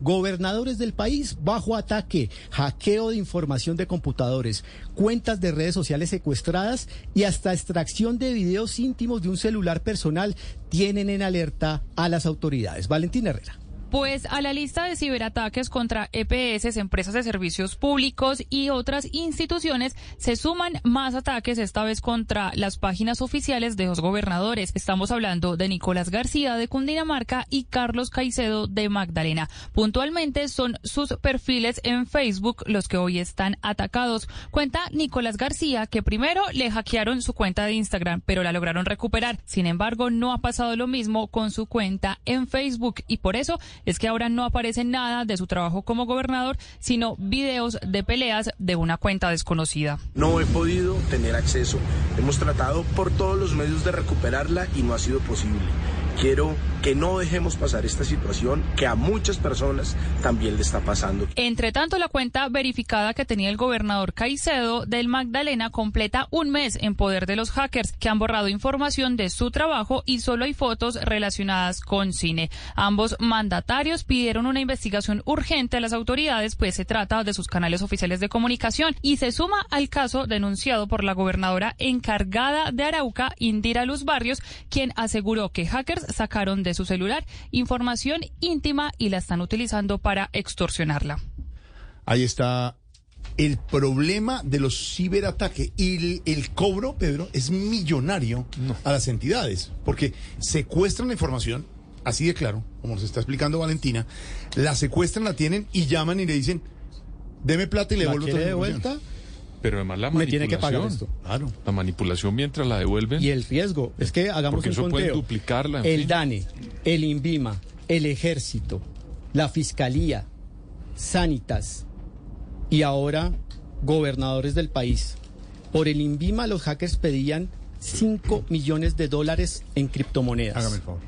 Gobernadores del país bajo ataque, hackeo de información de computadores, cuentas de redes sociales secuestradas y hasta extracción de videos íntimos de un celular personal tienen en alerta a las autoridades. Valentín Herrera. Pues a la lista de ciberataques contra EPS, empresas de servicios públicos y otras instituciones se suman más ataques, esta vez contra las páginas oficiales de los gobernadores. Estamos hablando de Nicolás García de Cundinamarca y Carlos Caicedo de Magdalena. Puntualmente son sus perfiles en Facebook los que hoy están atacados. Cuenta Nicolás García que primero le hackearon su cuenta de Instagram, pero la lograron recuperar. Sin embargo, no ha pasado lo mismo con su cuenta en Facebook y por eso es que ahora no aparece nada de su trabajo como gobernador, sino videos de peleas de una cuenta desconocida. No he podido tener acceso. Hemos tratado por todos los medios de recuperarla y no ha sido posible. Quiero que no dejemos pasar esta situación que a muchas personas también le está pasando. Entre tanto, la cuenta verificada que tenía el gobernador Caicedo del Magdalena completa un mes en poder de los hackers que han borrado información de su trabajo y solo hay fotos relacionadas con cine. Ambos mandatarios pidieron una investigación urgente a las autoridades, pues se trata de sus canales oficiales de comunicación y se suma al caso denunciado por la gobernadora encargada de Arauca, Indira Luz Barrios, quien aseguró que hackers sacaron de su celular información íntima y la están utilizando para extorsionarla. Ahí está el problema de los ciberataques y el, el cobro, Pedro, es millonario a las entidades, porque secuestran la información, así de claro, como nos está explicando Valentina, la secuestran, la tienen y llaman y le dicen, deme plata y le ¿La devuelvo de la información. vuelta? Pero además la Me manipulación. tiene que pagar esto. Claro. La manipulación mientras la devuelven. Y el riesgo es que hagamos Porque un eso conteo. duplicarla, en el fin. DANE, el INVIMA, el Ejército, la Fiscalía, Sanitas y ahora gobernadores del país. Por el INVIMA los hackers pedían 5 millones de dólares en criptomonedas. Hágame el favor.